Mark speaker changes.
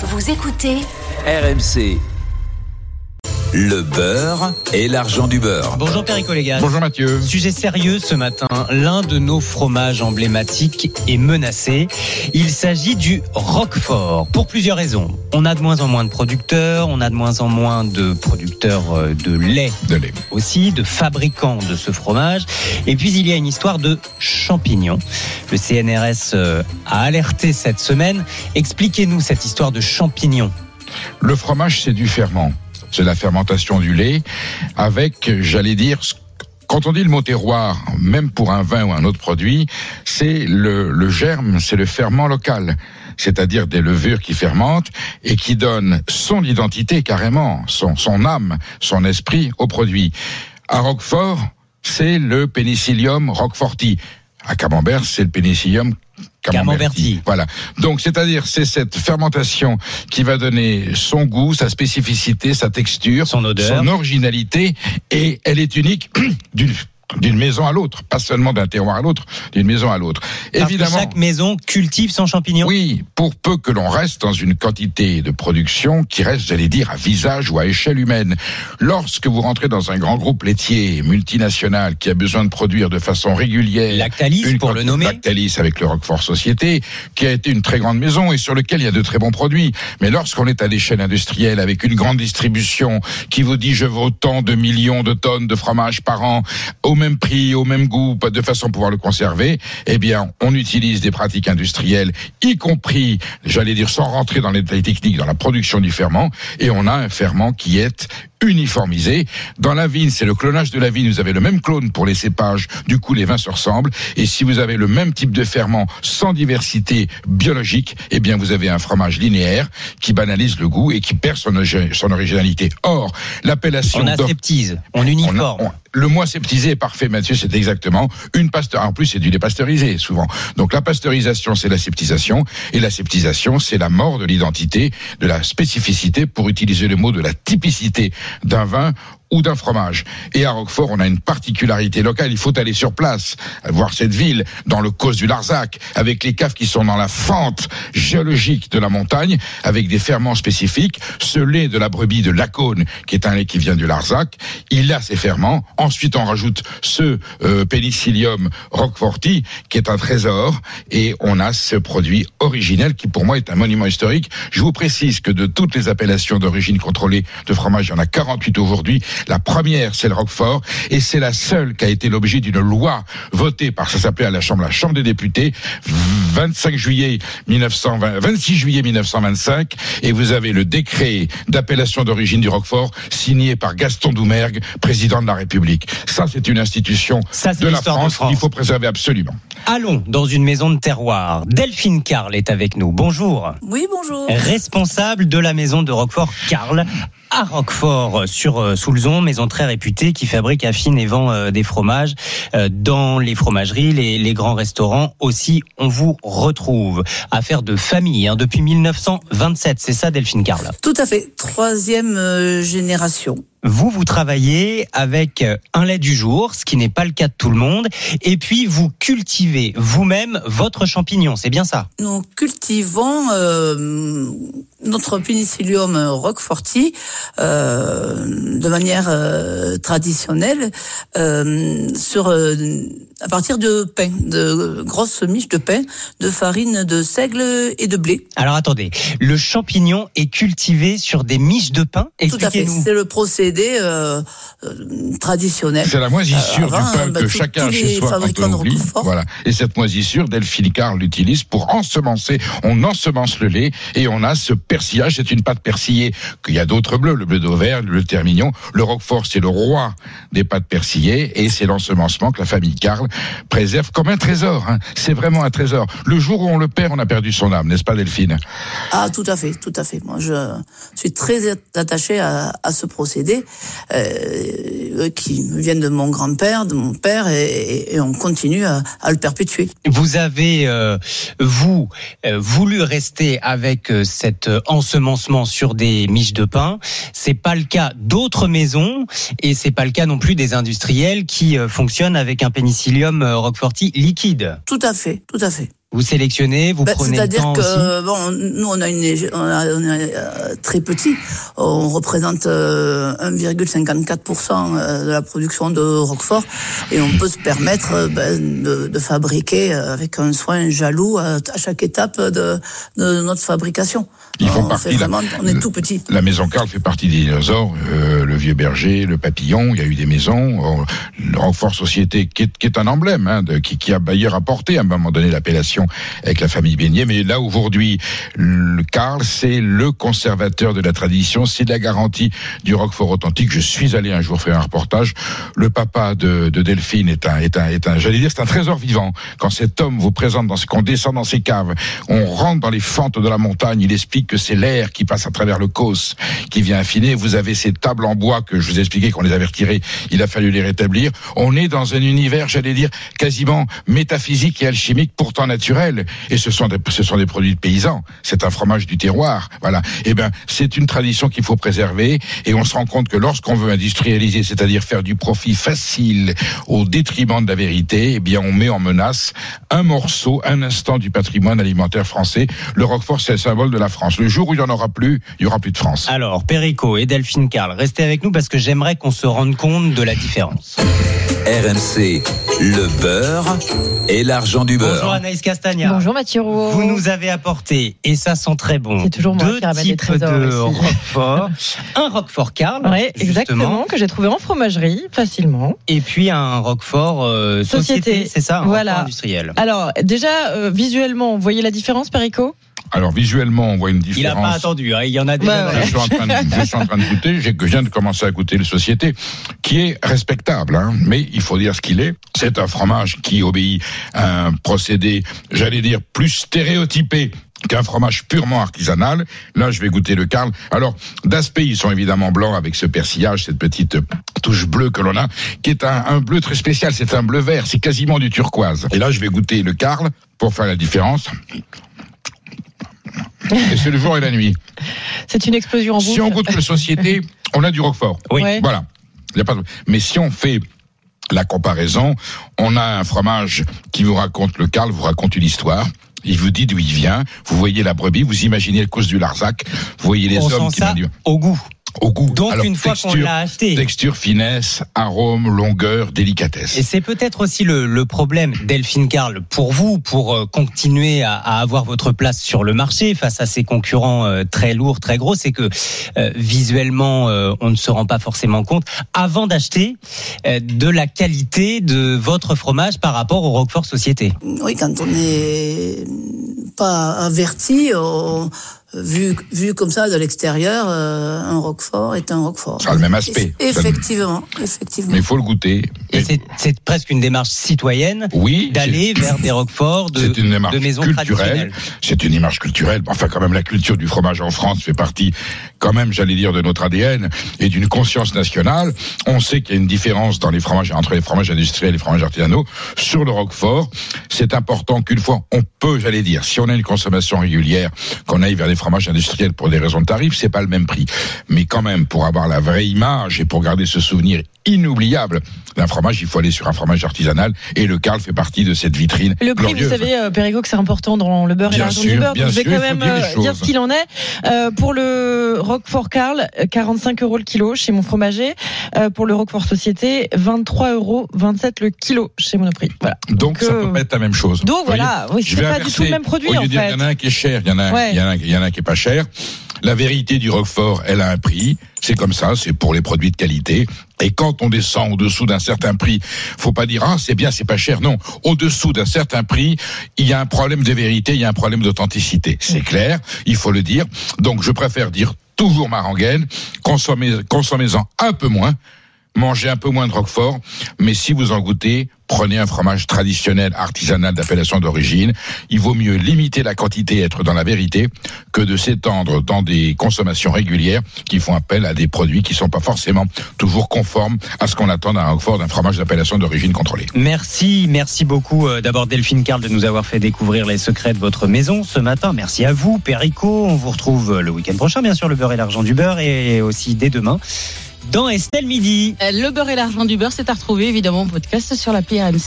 Speaker 1: Vous écoutez
Speaker 2: RMC. Le beurre et l'argent du beurre.
Speaker 3: Bonjour Perico les gars.
Speaker 4: Bonjour Mathieu.
Speaker 3: Sujet sérieux ce matin. L'un de nos fromages emblématiques est menacé. Il s'agit du Roquefort. Pour plusieurs raisons. On a de moins en moins de producteurs, on a de moins en moins de producteurs euh, de lait
Speaker 4: De lait.
Speaker 3: aussi, de fabricants de ce fromage. Et puis il y a une histoire de champignons. Le CNRS euh, a alerté cette semaine. Expliquez-nous cette histoire de champignons.
Speaker 4: Le fromage, c'est du ferment. C'est la fermentation du lait avec, j'allais dire, quand on dit le mot terroir, même pour un vin ou un autre produit, c'est le, le germe, c'est le ferment local. C'est-à-dire des levures qui fermentent et qui donnent son identité carrément, son, son âme, son esprit au produit. À Roquefort, c'est le Penicillium roqueforti. À Camembert, c'est le Penicillium
Speaker 3: Camemberti.
Speaker 4: Voilà. Donc, c'est-à-dire, c'est cette fermentation qui va donner son goût, sa spécificité, sa texture,
Speaker 3: Son odeur.
Speaker 4: son originalité, et elle est unique d'une d'une maison à l'autre, pas seulement d'un terroir à l'autre, d'une maison à l'autre.
Speaker 3: Parce que
Speaker 4: Évidemment.
Speaker 3: chaque maison cultive son champignon.
Speaker 4: Oui, pour peu que l'on reste dans une quantité de production qui reste, j'allais dire, à visage ou à échelle humaine. Lorsque vous rentrez dans un grand groupe laitier multinational qui a besoin de produire de façon régulière,
Speaker 3: Lactalis,
Speaker 4: une
Speaker 3: pour le nommer.
Speaker 4: Lactalis avec le Roquefort Société, qui a été une très grande maison et sur lequel il y a de très bons produits. Mais lorsqu'on est à l'échelle industrielle avec une grande distribution qui vous dit je veux autant de millions de tonnes de fromage par an au même prix, au même goût, de façon à pouvoir le conserver, eh bien, on utilise des pratiques industrielles, y compris, j'allais dire, sans rentrer dans les techniques, dans la production du ferment, et on a un ferment qui est uniformisé. Dans la vigne, c'est le clonage de la vigne. Vous avez le même clone pour les cépages. Du coup, les vins se ressemblent. Et si vous avez le même type de ferment sans diversité biologique, eh bien, vous avez un fromage linéaire qui banalise le goût et qui perd son, origi- son originalité. Or, l'appellation
Speaker 3: On aseptise, on
Speaker 4: on a-
Speaker 3: uniforme.
Speaker 4: on- le mot aseptisé est parfait, Mathieu, c'est exactement une pasteur. En plus, c'est du lait pasteurisé, souvent. Donc, la pasteurisation, c'est l'aseptisation. Et l'aseptisation, c'est la mort de l'identité, de la spécificité, pour utiliser le mot de la typicité d'un vin ou d'un fromage. Et à Roquefort, on a une particularité locale. Il faut aller sur place, voir cette ville, dans le cause du Larzac, avec les caves qui sont dans la fente géologique de la montagne, avec des ferments spécifiques. Ce lait de la brebis de Lacône, qui est un lait qui vient du Larzac, il a ses ferments. Ensuite, on rajoute ce euh, Penicillium roqueforti, qui est un trésor, et on a ce produit originel qui, pour moi, est un monument historique. Je vous précise que de toutes les appellations d'origine contrôlée de fromage, il y en a 48 aujourd'hui. La première, c'est le Roquefort, et c'est la seule qui a été l'objet d'une loi votée par, ça s'appelait à la Chambre, la Chambre des députés, 25 juillet 1920, 26 juillet 1925, et vous avez le décret d'appellation d'origine du Roquefort signé par Gaston Doumergue, président de la République. Ça, c'est une institution
Speaker 3: Ça, c'est
Speaker 4: de la
Speaker 3: l'histoire de
Speaker 4: France
Speaker 3: France.
Speaker 4: qu'il faut préserver absolument.
Speaker 3: Allons dans une maison de terroir. Delphine Carl est avec nous. Bonjour.
Speaker 5: Oui, bonjour.
Speaker 3: Responsable de la maison de Roquefort Carl à Roquefort sur euh, Soulzon, maison très réputée qui fabrique, affine et vend euh, des fromages euh, dans les fromageries, les, grands restaurants aussi. On vous retrouve. Affaire de famille hein, depuis 1927, c'est ça Delphine Carl.
Speaker 5: Tout à fait. Troisième euh, génération.
Speaker 3: Vous, vous travaillez avec euh, un lait du jour, ce qui n'est pas le cas de tout le monde, et puis vous cultivez vous-même votre champignon, c'est bien ça?
Speaker 5: Nous cultivons euh, notre Penicillium roqueforti euh, de manière euh, traditionnelle sur à partir de pain, de grosses miches de pain, de farine de seigle et de blé.
Speaker 3: Alors attendez, le champignon est cultivé sur des miches de pain?
Speaker 5: Tout à fait.
Speaker 3: Expliquez-nous.
Speaker 5: C'est le procédé euh, euh, traditionnel.
Speaker 4: C'est la moisissure
Speaker 5: Euh, avant,
Speaker 4: du pain
Speaker 5: bah,
Speaker 4: que
Speaker 5: tous-
Speaker 4: chacun chez soi quand on oublie. Voilà. Et cette moisissure, Delphine Carl l'utilise pour ensemencer. On ensemence le lait et on a ce persillage. C'est une pâte persillée qu'il y a d'autres bleus, le bleu d'Auvergne, le termignon. Le Roquefort, c'est le roi des pâtes persillées et c'est l'ensemencement que la famille Carl préserve comme un trésor. hein. C'est vraiment un trésor. Le jour où on le perd, on a perdu son âme, n'est-ce pas Delphine?
Speaker 5: Ah, tout à fait, tout à fait. Moi, je suis très attaché à, à ce procédé euh, qui me vient de mon grand-père, de mon père, et, et on continue à, à le perpétuer.
Speaker 3: Vous avez, euh, vous, euh, voulu rester avec cet ensemencement sur des miches de pain. C'est pas le cas d'autres maisons et c'est pas le cas non plus des industriels qui fonctionnent avec un pénicillium roqueforti liquide.
Speaker 5: Tout à fait, tout à fait.
Speaker 3: Vous sélectionnez, vous
Speaker 5: Bah,
Speaker 3: prenez le
Speaker 5: C'est-à-dire
Speaker 3: temps
Speaker 5: que
Speaker 3: aussi?
Speaker 5: bon, nous on a une, on, a- on est euh, très petit. On représente euh, 1,54% euh, de la production de Roquefort et on peut se permettre euh, ben, de, de fabriquer euh, avec un soin jaloux à, à chaque étape de, de notre fabrication.
Speaker 4: Ils font
Speaker 5: on,
Speaker 4: partie
Speaker 5: fait
Speaker 4: de la-
Speaker 5: vraiment, on est tout petit.
Speaker 4: La maison Carl fait partie des dinosaures, euh, le vieux berger, le papillon, il y a eu des maisons, le Roquefort Société qui est, qui est un emblème, hein, de, qui, qui a d'ailleurs apporté à un moment donné l'appellation avec la famille Beignet, mais là aujourd'hui, le Carl c'est le conservateur de la tradition, c'est la garantie du Roquefort authentique. Je suis allé un jour faire un reportage, le papa de, de Delphine est un, est un, est un, j'allais dire, c'est un trésor vivant. Quand cet homme vous présente dans ce, qu'on descend dans ses caves, on rentre dans les fentes de la montagne, il explique que c'est l'air qui passe à travers le causse, qui vient affiner. Vous avez ces tables en bois que je vous ai expliqué qu'on les avait retirées, il a fallu les rétablir. On est dans un univers, j'allais dire, quasiment métaphysique et alchimique, pourtant naturel. Et ce sont des, ce sont des produits de paysans. C'est un fromage du terroir. Voilà. Eh ben, c'est une tradition qu'il faut préserver. Et on se rend compte que lorsqu'on veut industrialiser, c'est-à-dire faire du profit facile au détriment de la vérité, eh bien, on met en menace un morceau, un instant du patrimoine alimentaire français. Le Roquefort, c'est le symbole de la France. Le jour où il n'y en aura plus, il y aura plus de France.
Speaker 3: Alors, Perico et Delphine Carl, restez avec nous parce que j'aimerais qu'on se rende compte de la différence.
Speaker 2: RMC, le beurre et l'argent du
Speaker 3: Bonjour
Speaker 2: beurre.
Speaker 3: Anaïs Castagna.
Speaker 1: Bonjour Mathieu Rouault.
Speaker 3: Vous nous avez apporté, et ça sent très bon,
Speaker 1: C'est toujours moi
Speaker 3: deux
Speaker 1: qui ramène les
Speaker 3: types
Speaker 1: trésors
Speaker 3: de. Roquefort. un Roquefort Carl,
Speaker 1: Oui,
Speaker 3: justement,
Speaker 1: exactement, que j'ai trouvé en fromagerie, facilement.
Speaker 3: et puis un Roquefort euh, société,
Speaker 1: Société.
Speaker 3: c'est ça, un
Speaker 1: Voilà.
Speaker 3: Roquefort industriel.
Speaker 1: Alors, déjà, euh, visuellement, vous voyez la différence, Perico?
Speaker 4: Alors, visuellement, on voit une
Speaker 3: Il n'a
Speaker 4: différence.
Speaker 3: pas attendu, hein, il y en a.
Speaker 1: Ouais,
Speaker 3: la-
Speaker 4: Je suis en train de, je suis en train de goûter, je viens de commencer à goûter le société, qui est respectable, hein, mais il faut dire ce qu'il est. C'est un fromage qui obéit à un procédé, j'allais dire, plus stéréotypé qu'un fromage purement artisanal. Là, je vais goûter le Carl. Alors, d'aspect, ils sont évidemment blancs avec ce persillage, cette petite touche bleue que l'on a, qui est un, un bleu très spécial. C'est un bleu vert, c'est quasiment du turquoise. Et là, je vais goûter le Carl pour faire la différence. Et c'est le jour et la nuit.
Speaker 1: C'est une explosion en
Speaker 4: Si on goûte le société, on a du Roquefort.
Speaker 3: Oui.
Speaker 1: Ouais.
Speaker 4: Voilà. Il y a pas de- Mais si on fait la comparaison, on a un fromage qui vous raconte, le Carl vous raconte une histoire. Il vous dit d'où il vient. Vous voyez la brebis, vous imaginez le cause du Larzac. Vous voyez les
Speaker 3: On
Speaker 4: hommes
Speaker 3: sent
Speaker 4: qui
Speaker 3: ça au goût.
Speaker 4: Au goût.
Speaker 3: Donc
Speaker 4: Alors,
Speaker 3: une fois qu'on
Speaker 4: texture,
Speaker 3: l'a acheté.
Speaker 4: Texture, finesse, arôme, longueur, délicatesse.
Speaker 3: Et c'est peut-être aussi le, le problème, Delphine Carl, pour vous, pour euh, continuer à, à avoir votre place sur le marché face à ces concurrents euh, très lourds, très gros, c'est que euh, visuellement, euh, on ne se rend pas forcément compte avant d'acheter euh, de la qualité de votre fromage par rapport au Roquefort Société.
Speaker 5: Oui, quand on n'est pas averti, on- vu, vu comme ça de l'extérieur, euh, un Roquefort est un Roquefort.
Speaker 4: Ça a le même aspect.
Speaker 5: Effectivement, effectivement.
Speaker 4: Mais il faut le goûter.
Speaker 3: Et c'est- c'est presque une démarche citoyenne
Speaker 4: oui,
Speaker 3: d'aller vers des Roqueforts de,
Speaker 4: C'est une démarche
Speaker 3: de maisons
Speaker 4: culturelle.
Speaker 3: traditionnelles.
Speaker 4: C'est une image culturelle. Enfin, quand même, la culture du fromage en France fait partie, quand même, j'allais dire, de notre ADN et d'une conscience nationale. On sait qu'il y a une différence dans les fromages entre les fromages industriels et les fromages artisanaux. Sur le Roquefort, c'est important qu'une fois, on peut, j'allais dire, si on a une consommation régulière, qu'on aille vers des fromages industriels pour des raisons de tarif, c'est pas le même prix. Mais quand même, pour avoir la vraie image et pour garder ce souvenir inoubliable d'un fromage, il faut aller sur un fromage artisanal et le Carl fait partie de cette vitrine.
Speaker 1: Le prix,
Speaker 4: glorieuse.
Speaker 1: vous savez, euh, que c'est important dans le beurre et l'argent du beurre. Donc, je vais
Speaker 4: sûr,
Speaker 1: quand même
Speaker 4: dire
Speaker 1: euh, dire ce qu'il en est. Euh, pour le Roquefort Carl, euh, 45 euros le kilo chez mon fromager. Euh, pour le Roquefort Société, 23 euros 27 le kilo chez Monoprix. Voilà.
Speaker 4: Donc, ça peut pas être la même chose.
Speaker 1: Donc voilà, oui,
Speaker 4: Je
Speaker 1: c'est
Speaker 4: vais
Speaker 1: pas du tout le
Speaker 4: inverser.
Speaker 1: même produit en fait.
Speaker 4: il y en a un qui est cher, il y en a un,
Speaker 1: Ouais.
Speaker 4: il y en a, un- il y en a un qui est pas cher. La vérité du Roquefort, elle a un prix. C'est comme ça, c'est pour les produits de qualité. Et quand on descend au-dessous d'un certain prix, faut pas dire ah c'est bien, c'est pas cher. Non, au-dessous d'un certain prix, il y a un problème de vérité, il y a un problème d'authenticité. C'est clair, il faut le dire. Donc je préfère dire toujours ma rengaine, consommez, consommez-en un peu moins, mangez un peu moins de Roquefort, mais si vous en goûtez, prenez un fromage traditionnel, artisanal d'appellation d'origine. Il vaut mieux limiter la quantité et être dans la vérité que de s'étendre dans des consommations régulières qui font appel à des produits qui sont pas forcément toujours conformes à ce qu'on attend d'un Roquefort, d'un fromage d'appellation d'origine contrôlée.
Speaker 3: Merci, merci beaucoup euh, d'abord Delphine Carl de nous avoir fait découvrir les secrets de votre maison ce matin. Merci à vous, Perico. On vous retrouve euh, le week-end prochain, bien sûr, le beurre et l'argent du beurre, et aussi dès demain dans Estelle Midi.
Speaker 6: Le beurre et l'argent du beurre, c'est à retrouver évidemment en podcast sur l'appli RMC.